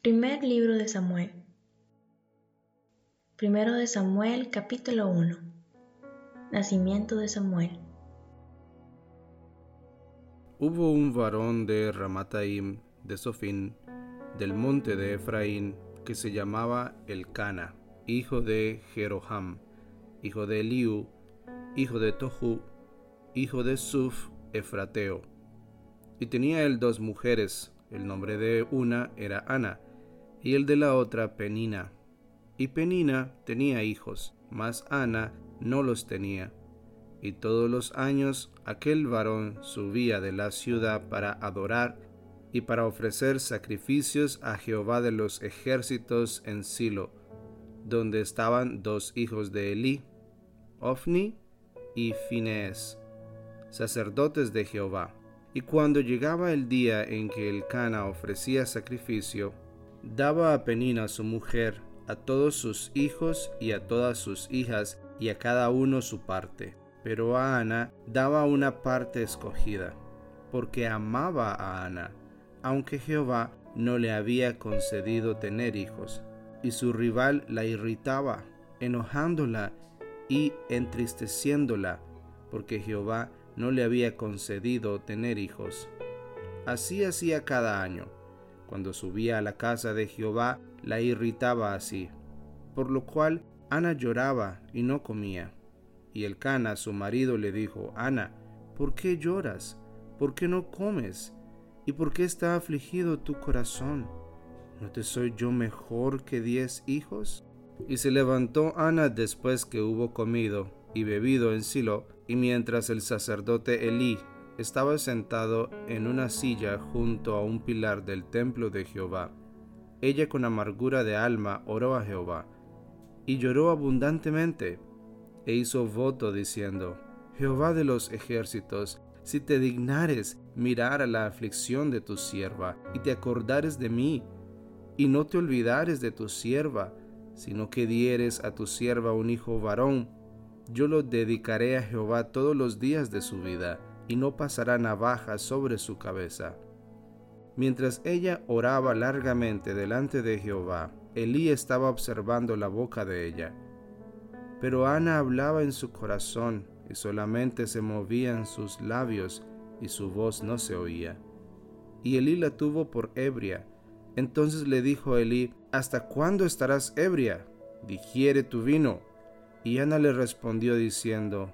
Primer libro de Samuel. Primero de Samuel capítulo 1. Nacimiento de Samuel. Hubo un varón de Ramataim de Sofín, del monte de Efraín, que se llamaba Elcana, hijo de Jeroham, hijo de Eliú, hijo de Tohu, hijo de Suf, Efrateo. Y tenía él dos mujeres, el nombre de una era Ana, y el de la otra Penina. Y Penina tenía hijos, mas Ana no los tenía. Y todos los años aquel varón subía de la ciudad para adorar y para ofrecer sacrificios a Jehová de los ejércitos en Silo, donde estaban dos hijos de Elí, Ofni y Finés, sacerdotes de Jehová. Y cuando llegaba el día en que el Cana ofrecía sacrificio, daba a Penina su mujer, a todos sus hijos y a todas sus hijas, y a cada uno su parte. Pero a Ana daba una parte escogida, porque amaba a Ana, aunque Jehová no le había concedido tener hijos. Y su rival la irritaba, enojándola y entristeciéndola, porque Jehová no le había concedido tener hijos. Así hacía cada año cuando subía a la casa de Jehová, la irritaba así, por lo cual Ana lloraba y no comía. Y el Cana, su marido, le dijo, Ana, ¿por qué lloras? ¿Por qué no comes? ¿Y por qué está afligido tu corazón? ¿No te soy yo mejor que diez hijos? Y se levantó Ana después que hubo comido y bebido en Silo, y mientras el sacerdote Elí estaba sentado en una silla junto a un pilar del templo de Jehová. Ella con amargura de alma oró a Jehová, y lloró abundantemente, e hizo voto diciendo, Jehová de los ejércitos, si te dignares mirar a la aflicción de tu sierva, y te acordares de mí, y no te olvidares de tu sierva, sino que dieres a tu sierva un hijo varón, yo lo dedicaré a Jehová todos los días de su vida y no pasará navaja sobre su cabeza. Mientras ella oraba largamente delante de Jehová, Elí estaba observando la boca de ella. Pero Ana hablaba en su corazón y solamente se movían sus labios y su voz no se oía. Y Elí la tuvo por ebria. Entonces le dijo Elí, ¿Hasta cuándo estarás ebria? Digiere tu vino. Y Ana le respondió diciendo,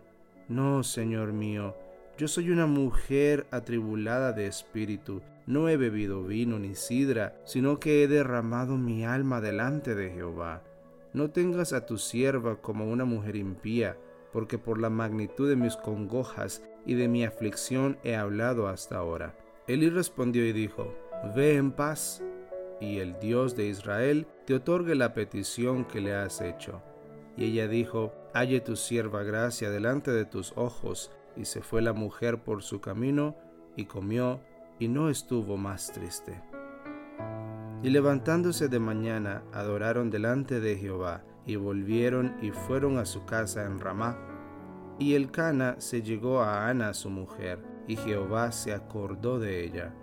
No, Señor mío, yo soy una mujer atribulada de espíritu. No he bebido vino ni sidra, sino que he derramado mi alma delante de Jehová. No tengas a tu sierva como una mujer impía, porque por la magnitud de mis congojas y de mi aflicción he hablado hasta ahora. Elí respondió y dijo, Ve en paz, y el Dios de Israel te otorgue la petición que le has hecho. Y ella dijo, Halle tu sierva gracia delante de tus ojos, y se fue la mujer por su camino, y comió, y no estuvo más triste. Y levantándose de mañana, adoraron delante de Jehová, y volvieron y fueron a su casa en Ramá. Y el Cana se llegó a Ana su mujer, y Jehová se acordó de ella.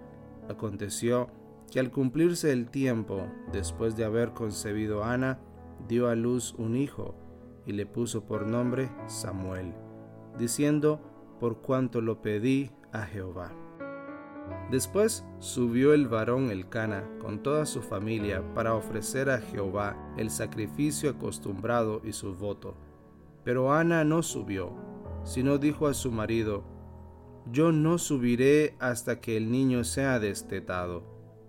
Aconteció que al cumplirse el tiempo, después de haber concebido Ana, dio a luz un hijo, y le puso por nombre Samuel, diciendo, por cuanto lo pedí a Jehová. Después subió el varón Elcana con toda su familia para ofrecer a Jehová el sacrificio acostumbrado y su voto. Pero Ana no subió, sino dijo a su marido, Yo no subiré hasta que el niño sea destetado,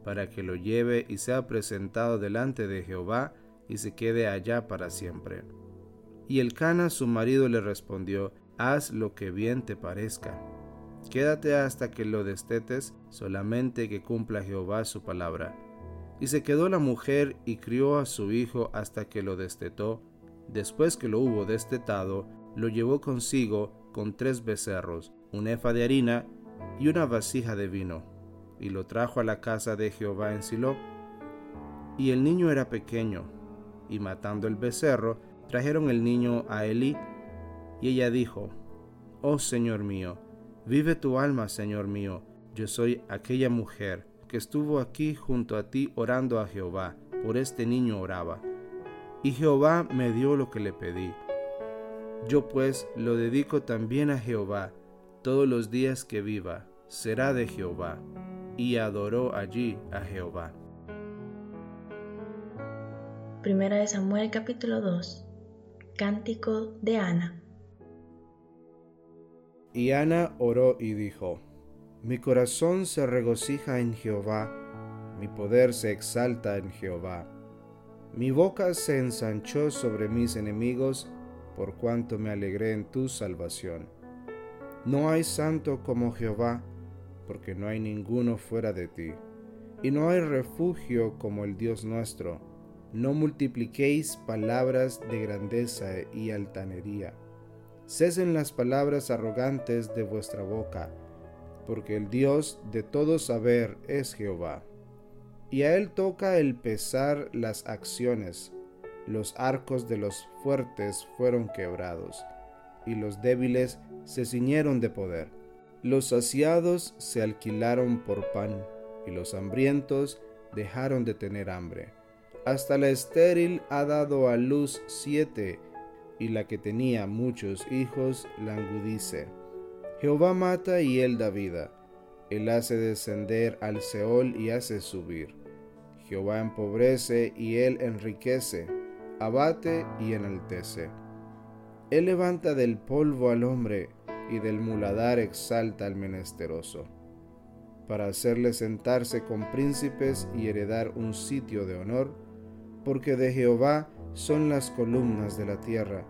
para que lo lleve y sea presentado delante de Jehová y se quede allá para siempre. Y Elcana su marido le respondió, haz lo que bien te parezca. Quédate hasta que lo destetes, solamente que cumpla Jehová su palabra. Y se quedó la mujer y crió a su hijo hasta que lo destetó. Después que lo hubo destetado, lo llevó consigo con tres becerros, un efa de harina y una vasija de vino, y lo trajo a la casa de Jehová en Silo. Y el niño era pequeño, y matando el becerro, trajeron el niño a Elí, y ella dijo, Oh Señor mío, vive tu alma, Señor mío, yo soy aquella mujer que estuvo aquí junto a ti orando a Jehová, por este niño oraba. Y Jehová me dio lo que le pedí. Yo pues lo dedico también a Jehová, todos los días que viva, será de Jehová. Y adoró allí a Jehová. Primera de Samuel capítulo 2 Cántico de Ana Y Ana oró y dijo, mi corazón se regocija en Jehová, mi poder se exalta en Jehová. Mi boca se ensanchó sobre mis enemigos, por cuanto me alegré en tu salvación. No hay santo como Jehová, porque no hay ninguno fuera de ti, y no hay refugio como el Dios nuestro. No multipliquéis palabras de grandeza y altanería. Cesen las palabras arrogantes de vuestra boca porque el Dios de todo saber es Jehová. Y a él toca el pesar las acciones. Los arcos de los fuertes fueron quebrados, y los débiles se ciñeron de poder. Los saciados se alquilaron por pan, y los hambrientos dejaron de tener hambre. Hasta la estéril ha dado a luz siete, y la que tenía muchos hijos langudice. Jehová mata y él da vida. Él hace descender al Seol y hace subir. Jehová empobrece y él enriquece, abate y enaltece. Él levanta del polvo al hombre y del muladar exalta al menesteroso, para hacerle sentarse con príncipes y heredar un sitio de honor, porque de Jehová son las columnas de la tierra,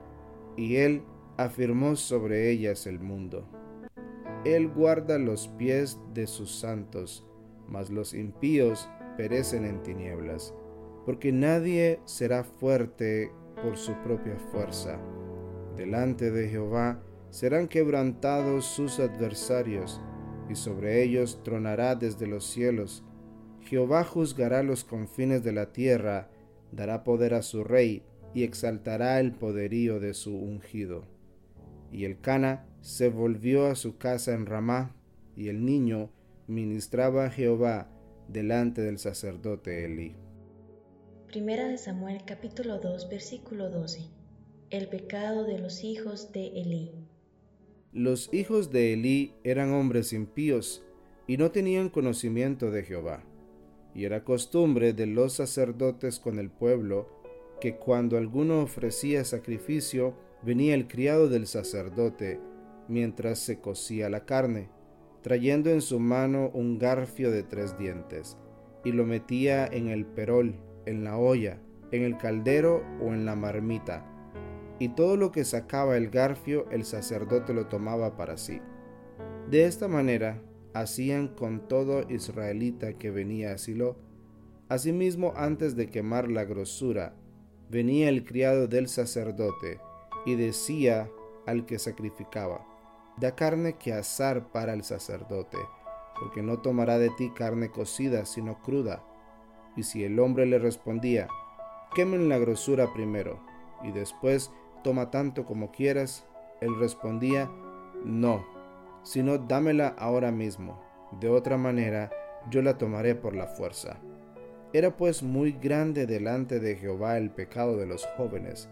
y él afirmó sobre ellas el mundo. Él guarda los pies de sus santos, mas los impíos perecen en tinieblas, porque nadie será fuerte por su propia fuerza. Delante de Jehová serán quebrantados sus adversarios, y sobre ellos tronará desde los cielos. Jehová juzgará los confines de la tierra, dará poder a su rey, y exaltará el poderío de su ungido. Y el Cana se volvió a su casa en Ramá, y el niño ministraba a Jehová delante del sacerdote Elí. Primera de Samuel capítulo 2 versículo 12. El pecado de los hijos de Elí. Los hijos de Elí eran hombres impíos y no tenían conocimiento de Jehová. Y era costumbre de los sacerdotes con el pueblo que cuando alguno ofrecía sacrificio, venía el criado del sacerdote mientras se cocía la carne, trayendo en su mano un garfio de tres dientes, y lo metía en el perol, en la olla, en el caldero o en la marmita, y todo lo que sacaba el garfio el sacerdote lo tomaba para sí. De esta manera hacían con todo israelita que venía a Silo. Asimismo, antes de quemar la grosura, venía el criado del sacerdote y decía al que sacrificaba, da carne que asar para el sacerdote, porque no tomará de ti carne cocida, sino cruda. Y si el hombre le respondía, quemen la grosura primero, y después toma tanto como quieras, él respondía, no, sino dámela ahora mismo, de otra manera yo la tomaré por la fuerza. Era pues muy grande delante de Jehová el pecado de los jóvenes,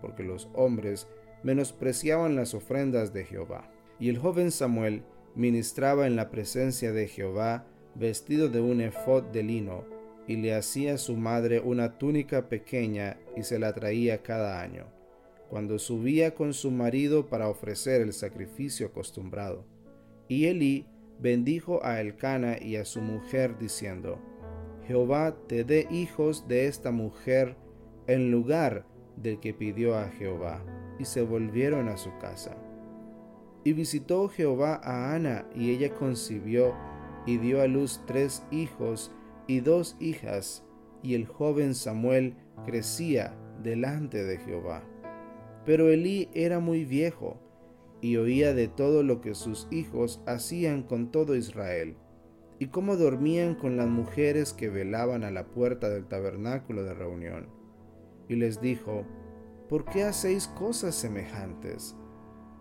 porque los hombres menospreciaban las ofrendas de Jehová. Y el joven Samuel ministraba en la presencia de Jehová vestido de un efod de lino, y le hacía su madre una túnica pequeña y se la traía cada año, cuando subía con su marido para ofrecer el sacrificio acostumbrado. Y Elí bendijo a Elcana y a su mujer diciendo, Jehová te dé hijos de esta mujer en lugar del que pidió a Jehová. Y se volvieron a su casa. Y visitó Jehová a Ana, y ella concibió y dio a luz tres hijos y dos hijas, y el joven Samuel crecía delante de Jehová. Pero Elí era muy viejo y oía de todo lo que sus hijos hacían con todo Israel, y cómo dormían con las mujeres que velaban a la puerta del tabernáculo de reunión. Y les dijo, ¿por qué hacéis cosas semejantes?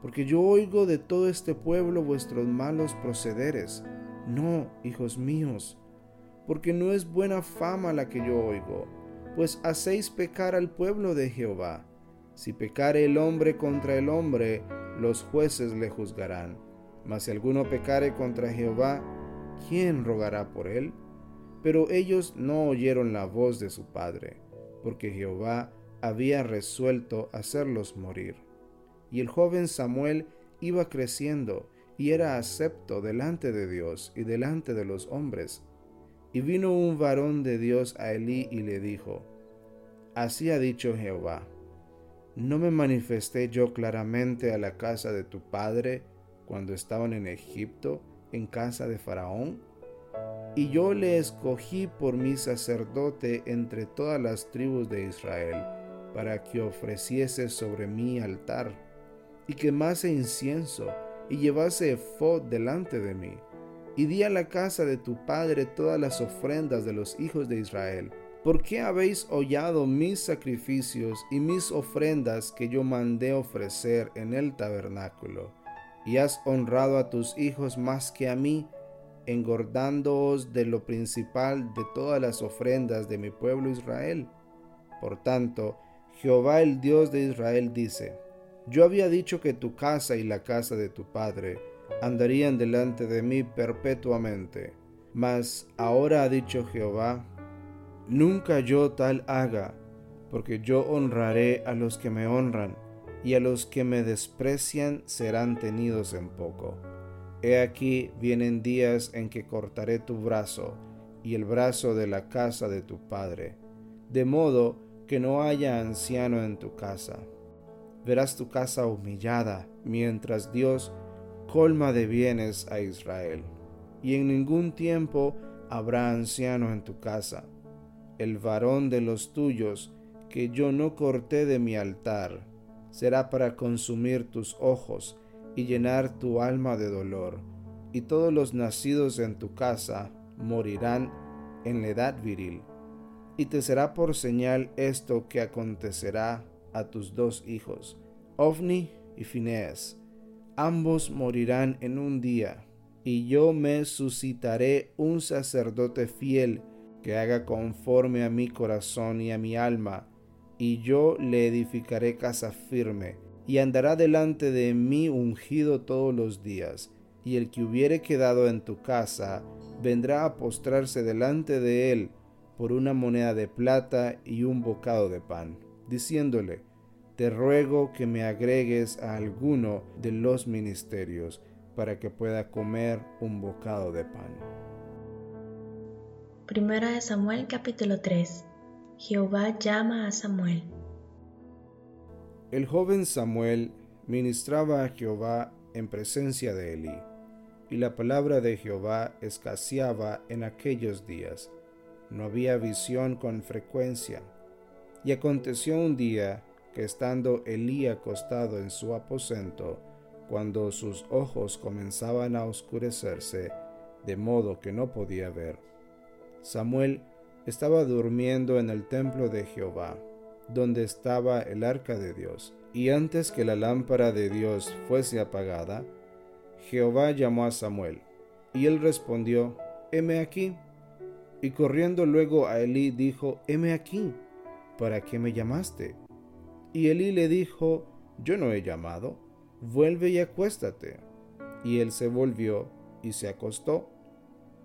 Porque yo oigo de todo este pueblo vuestros malos procederes. No, hijos míos, porque no es buena fama la que yo oigo, pues hacéis pecar al pueblo de Jehová. Si pecare el hombre contra el hombre, los jueces le juzgarán. Mas si alguno pecare contra Jehová, ¿quién rogará por él? Pero ellos no oyeron la voz de su padre, porque Jehová había resuelto hacerlos morir. Y el joven Samuel iba creciendo y era acepto delante de Dios y delante de los hombres. Y vino un varón de Dios a Elí y le dijo, Así ha dicho Jehová, ¿No me manifesté yo claramente a la casa de tu padre cuando estaban en Egipto, en casa de Faraón? Y yo le escogí por mi sacerdote entre todas las tribus de Israel, para que ofreciese sobre mi altar, y quemase incienso, y llevase efod delante de mí. Y di a la casa de tu padre todas las ofrendas de los hijos de Israel, ¿Por qué habéis hollado mis sacrificios y mis ofrendas que yo mandé ofrecer en el tabernáculo? Y has honrado a tus hijos más que a mí, engordándoos de lo principal de todas las ofrendas de mi pueblo Israel. Por tanto, Jehová el Dios de Israel dice, Yo había dicho que tu casa y la casa de tu padre andarían delante de mí perpetuamente. Mas ahora ha dicho Jehová, Nunca yo tal haga, porque yo honraré a los que me honran, y a los que me desprecian serán tenidos en poco. He aquí vienen días en que cortaré tu brazo, y el brazo de la casa de tu padre, de modo que no haya anciano en tu casa. Verás tu casa humillada, mientras Dios colma de bienes a Israel, y en ningún tiempo habrá anciano en tu casa el varón de los tuyos, que yo no corté de mi altar, será para consumir tus ojos y llenar tu alma de dolor, y todos los nacidos en tu casa morirán en la edad viril. Y te será por señal esto que acontecerá a tus dos hijos, Ofni y Phineas. Ambos morirán en un día, y yo me suscitaré un sacerdote fiel que haga conforme a mi corazón y a mi alma, y yo le edificaré casa firme, y andará delante de mí ungido todos los días, y el que hubiere quedado en tu casa, vendrá a postrarse delante de él por una moneda de plata y un bocado de pan, diciéndole, te ruego que me agregues a alguno de los ministerios, para que pueda comer un bocado de pan. Primera de Samuel capítulo 3. Jehová llama a Samuel. El joven Samuel ministraba a Jehová en presencia de Elí, y la palabra de Jehová escaseaba en aquellos días. No había visión con frecuencia. Y aconteció un día que estando Elí acostado en su aposento, cuando sus ojos comenzaban a oscurecerse, de modo que no podía ver, Samuel estaba durmiendo en el templo de Jehová, donde estaba el arca de Dios. Y antes que la lámpara de Dios fuese apagada, Jehová llamó a Samuel, y él respondió, heme aquí. Y corriendo luego a Elí dijo, heme aquí, ¿para qué me llamaste? Y Elí le dijo, yo no he llamado, vuelve y acuéstate. Y él se volvió y se acostó.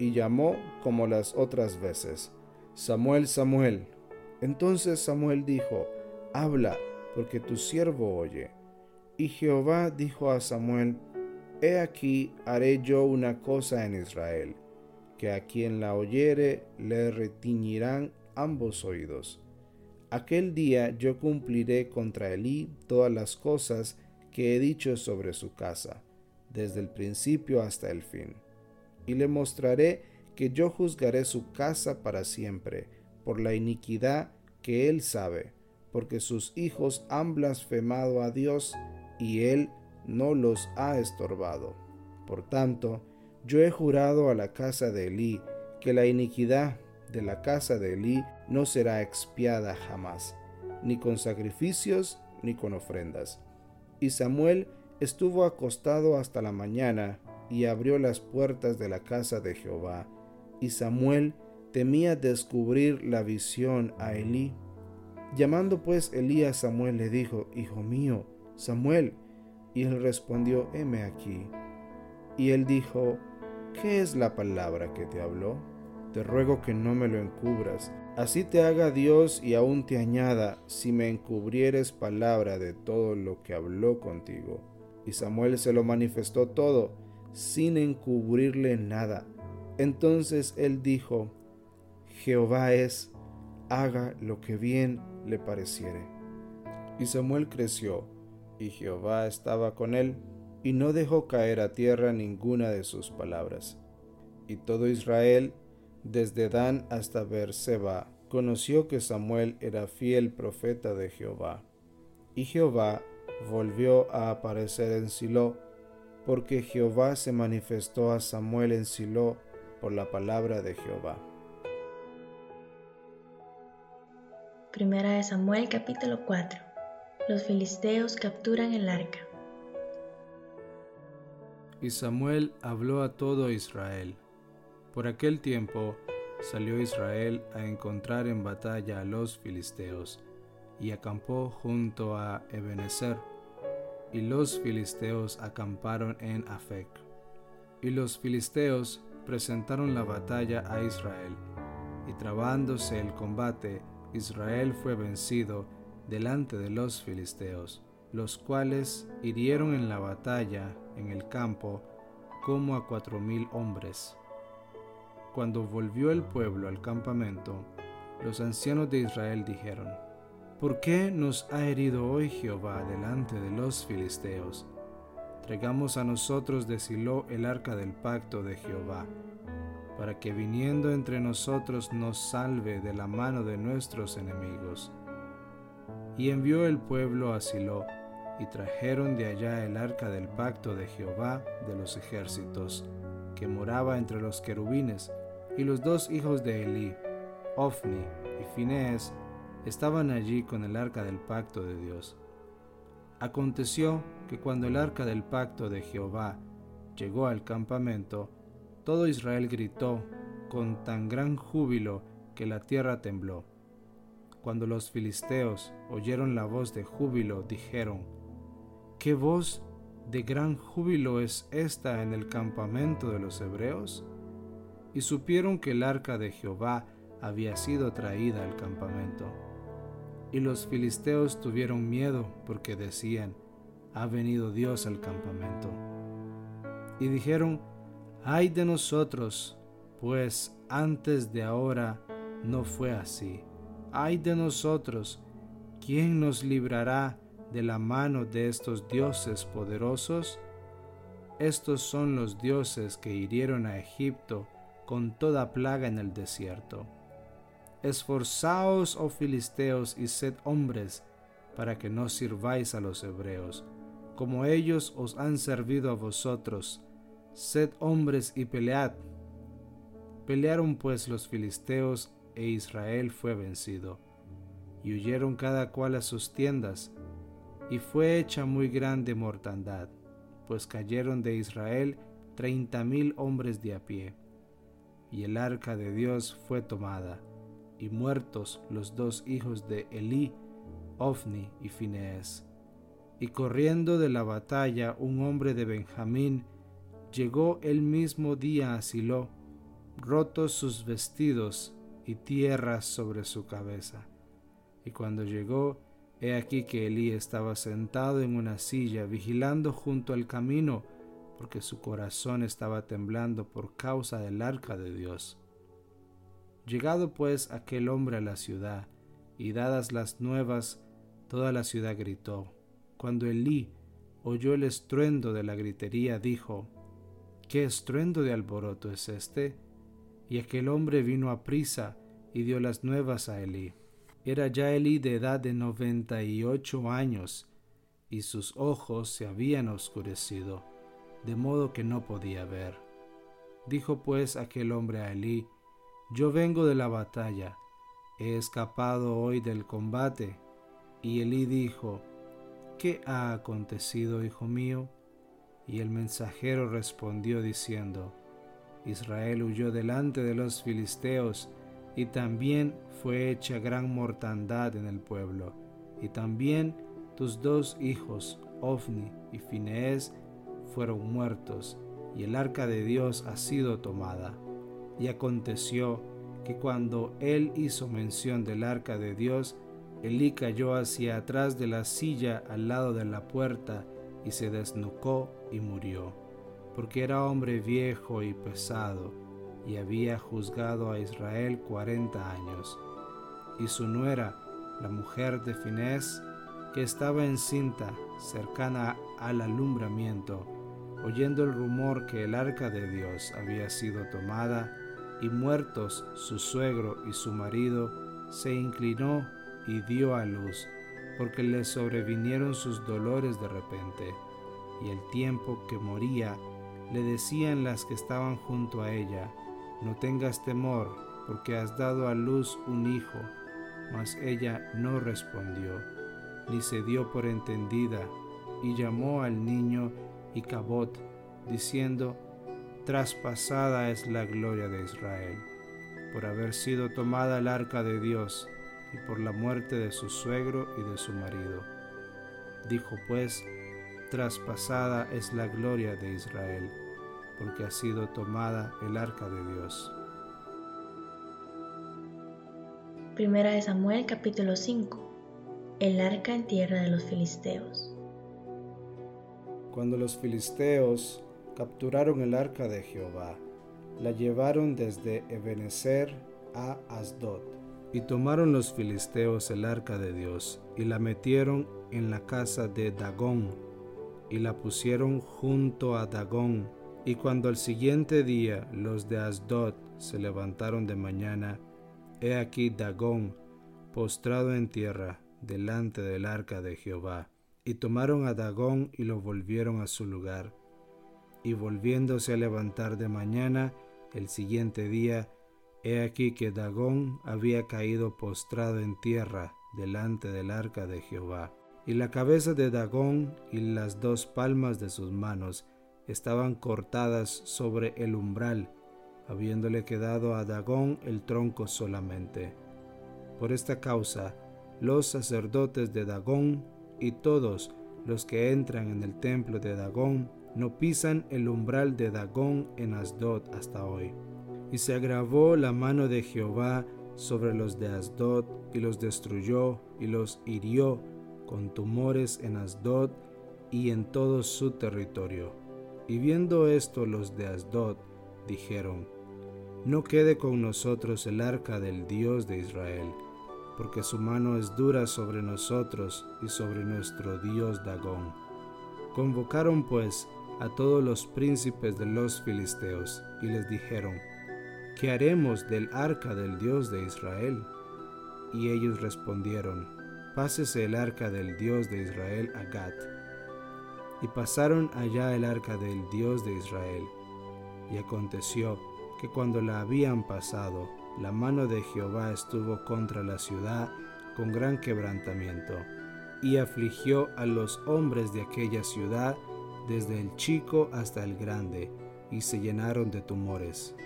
y llamó como las otras veces, Samuel, Samuel. Entonces Samuel dijo, Habla, porque tu siervo oye. Y Jehová dijo a Samuel, He aquí haré yo una cosa en Israel, que a quien la oyere le retiñirán ambos oídos. Aquel día yo cumpliré contra Elí todas las cosas que he dicho sobre su casa, desde el principio hasta el fin. Y le mostraré que yo juzgaré su casa para siempre, por la iniquidad que él sabe, porque sus hijos han blasfemado a Dios y él no los ha estorbado. Por tanto, yo he jurado a la casa de Elí que la iniquidad de la casa de Elí no será expiada jamás, ni con sacrificios ni con ofrendas. Y Samuel estuvo acostado hasta la mañana y abrió las puertas de la casa de Jehová. Y Samuel temía descubrir la visión a Elí. Llamando pues Elí a Samuel le dijo, Hijo mío, Samuel. Y él respondió, heme aquí. Y él dijo, ¿qué es la palabra que te habló? Te ruego que no me lo encubras. Así te haga Dios y aún te añada, si me encubrieres palabra de todo lo que habló contigo. Y Samuel se lo manifestó todo, sin encubrirle nada. Entonces él dijo, Jehová es, haga lo que bien le pareciere. Y Samuel creció, y Jehová estaba con él, y no dejó caer a tierra ninguna de sus palabras. Y todo Israel, desde Dan hasta Beerseba, conoció que Samuel era fiel profeta de Jehová. Y Jehová volvió a aparecer en Silo, porque Jehová se manifestó a Samuel en Silo por la palabra de Jehová. Primera de Samuel capítulo 4 Los filisteos capturan el arca. Y Samuel habló a todo Israel. Por aquel tiempo salió Israel a encontrar en batalla a los filisteos, y acampó junto a Ebenezer, y los filisteos acamparon en Afec. Y los filisteos presentaron la batalla a Israel, y trabándose el combate, Israel fue vencido delante de los filisteos, los cuales hirieron en la batalla en el campo como a cuatro mil hombres. Cuando volvió el pueblo al campamento, los ancianos de Israel dijeron, ¿Por qué nos ha herido hoy Jehová delante de los filisteos? Traigamos a nosotros de Silo el arca del pacto de Jehová para que viniendo entre nosotros nos salve de la mano de nuestros enemigos. Y envió el pueblo a Silo, y trajeron de allá el arca del pacto de Jehová de los ejércitos, que moraba entre los querubines, y los dos hijos de Elí, Ofni y Finés, estaban allí con el arca del pacto de Dios. Aconteció que cuando el arca del pacto de Jehová llegó al campamento, todo Israel gritó con tan gran júbilo que la tierra tembló. Cuando los filisteos oyeron la voz de júbilo, dijeron, ¿qué voz de gran júbilo es esta en el campamento de los hebreos? Y supieron que el arca de Jehová había sido traída al campamento. Y los filisteos tuvieron miedo porque decían, ha venido Dios al campamento. Y dijeron, Ay de nosotros, pues antes de ahora no fue así. Ay de nosotros, ¿quién nos librará de la mano de estos dioses poderosos? Estos son los dioses que hirieron a Egipto con toda plaga en el desierto. Esforzaos, oh filisteos, y sed hombres, para que no sirváis a los hebreos, como ellos os han servido a vosotros, Sed hombres y pelead. Pelearon pues los filisteos e Israel fue vencido. y huyeron cada cual a sus tiendas, y fue hecha muy grande mortandad, pues cayeron de Israel treinta mil hombres de a pie. Y el arca de Dios fue tomada, y muertos los dos hijos de Elí, Ofni y Finees. Y corriendo de la batalla un hombre de Benjamín, llegó el mismo día a Silo, rotos sus vestidos y tierra sobre su cabeza. Y cuando llegó, he aquí que Elí estaba sentado en una silla, vigilando junto al camino, porque su corazón estaba temblando por causa del arca de Dios. Llegado pues aquel hombre a la ciudad, y dadas las nuevas, toda la ciudad gritó. Cuando Elí oyó el estruendo de la gritería, dijo, ¿Qué estruendo de alboroto es este? Y aquel hombre vino a prisa y dio las nuevas a Elí. Era ya Elí de edad de noventa y ocho años, y sus ojos se habían oscurecido, de modo que no podía ver. Dijo pues aquel hombre a Elí, Yo vengo de la batalla, he escapado hoy del combate. Y Elí dijo, ¿Qué ha acontecido, hijo mío? Y el mensajero respondió diciendo, Israel huyó delante de los filisteos, y también fue hecha gran mortandad en el pueblo, y también tus dos hijos, Ofni y Finees, fueron muertos, y el arca de Dios ha sido tomada. Y aconteció que cuando él hizo mención del arca de Dios, Elí cayó hacia atrás de la silla al lado de la puerta y se desnucó y murió, porque era hombre viejo y pesado y había juzgado a Israel cuarenta años. Y su nuera, la mujer de Finés, que estaba encinta, cercana al alumbramiento, oyendo el rumor que el arca de Dios había sido tomada, y muertos su suegro y su marido, se inclinó y dio a luz, porque le sobrevinieron sus dolores de repente, y el tiempo que moría, le decían las que estaban junto a ella, no tengas temor, porque has dado a luz un hijo. Mas ella no respondió, ni se dio por entendida, y llamó al niño Icabot, diciendo, Traspasada es la gloria de Israel, por haber sido tomada el arca de Dios, y por la muerte de su suegro y de su marido. Dijo pues, Traspasada es la gloria de Israel porque ha sido tomada el arca de Dios. Primera de Samuel capítulo 5 El arca en tierra de los filisteos Cuando los filisteos capturaron el arca de Jehová, la llevaron desde Ebenezer a Asdod. Y tomaron los filisteos el arca de Dios y la metieron en la casa de Dagón y la pusieron junto a Dagón y cuando al siguiente día los de Asdod se levantaron de mañana, he aquí Dagón postrado en tierra delante del arca de Jehová. Y tomaron a Dagón y lo volvieron a su lugar. Y volviéndose a levantar de mañana, el siguiente día, he aquí que Dagón había caído postrado en tierra delante del arca de Jehová. Y la cabeza de Dagón y las dos palmas de sus manos estaban cortadas sobre el umbral, habiéndole quedado a Dagón el tronco solamente. Por esta causa, los sacerdotes de Dagón y todos los que entran en el templo de Dagón no pisan el umbral de Dagón en Asdod hasta hoy. Y se agravó la mano de Jehová sobre los de Asdod y los destruyó y los hirió con tumores en Asdod y en todo su territorio. Y viendo esto los de Asdod dijeron, No quede con nosotros el arca del Dios de Israel, porque su mano es dura sobre nosotros y sobre nuestro Dios Dagón. Convocaron pues a todos los príncipes de los filisteos y les dijeron, ¿qué haremos del arca del Dios de Israel? Y ellos respondieron, Pásese el arca del Dios de Israel a Gat y pasaron allá el arca del Dios de Israel. Y aconteció que cuando la habían pasado, la mano de Jehová estuvo contra la ciudad con gran quebrantamiento, y afligió a los hombres de aquella ciudad, desde el chico hasta el grande, y se llenaron de tumores.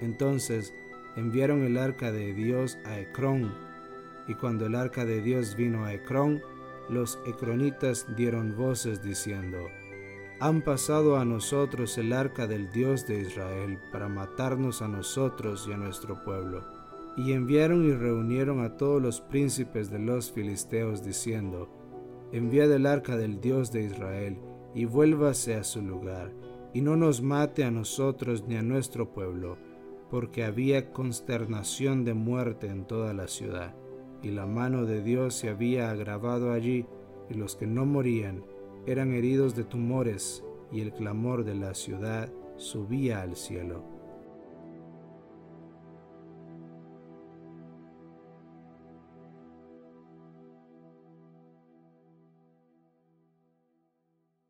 Entonces enviaron el arca de Dios a Ecrón, y cuando el arca de Dios vino a Ecrón, los ecronitas dieron voces diciendo, Han pasado a nosotros el arca del Dios de Israel para matarnos a nosotros y a nuestro pueblo. Y enviaron y reunieron a todos los príncipes de los filisteos diciendo, Enviad el arca del Dios de Israel, y vuélvase a su lugar, y no nos mate a nosotros ni a nuestro pueblo, porque había consternación de muerte en toda la ciudad, y la mano de Dios se había agravado allí, y los que no morían eran heridos de tumores, y el clamor de la ciudad subía al cielo.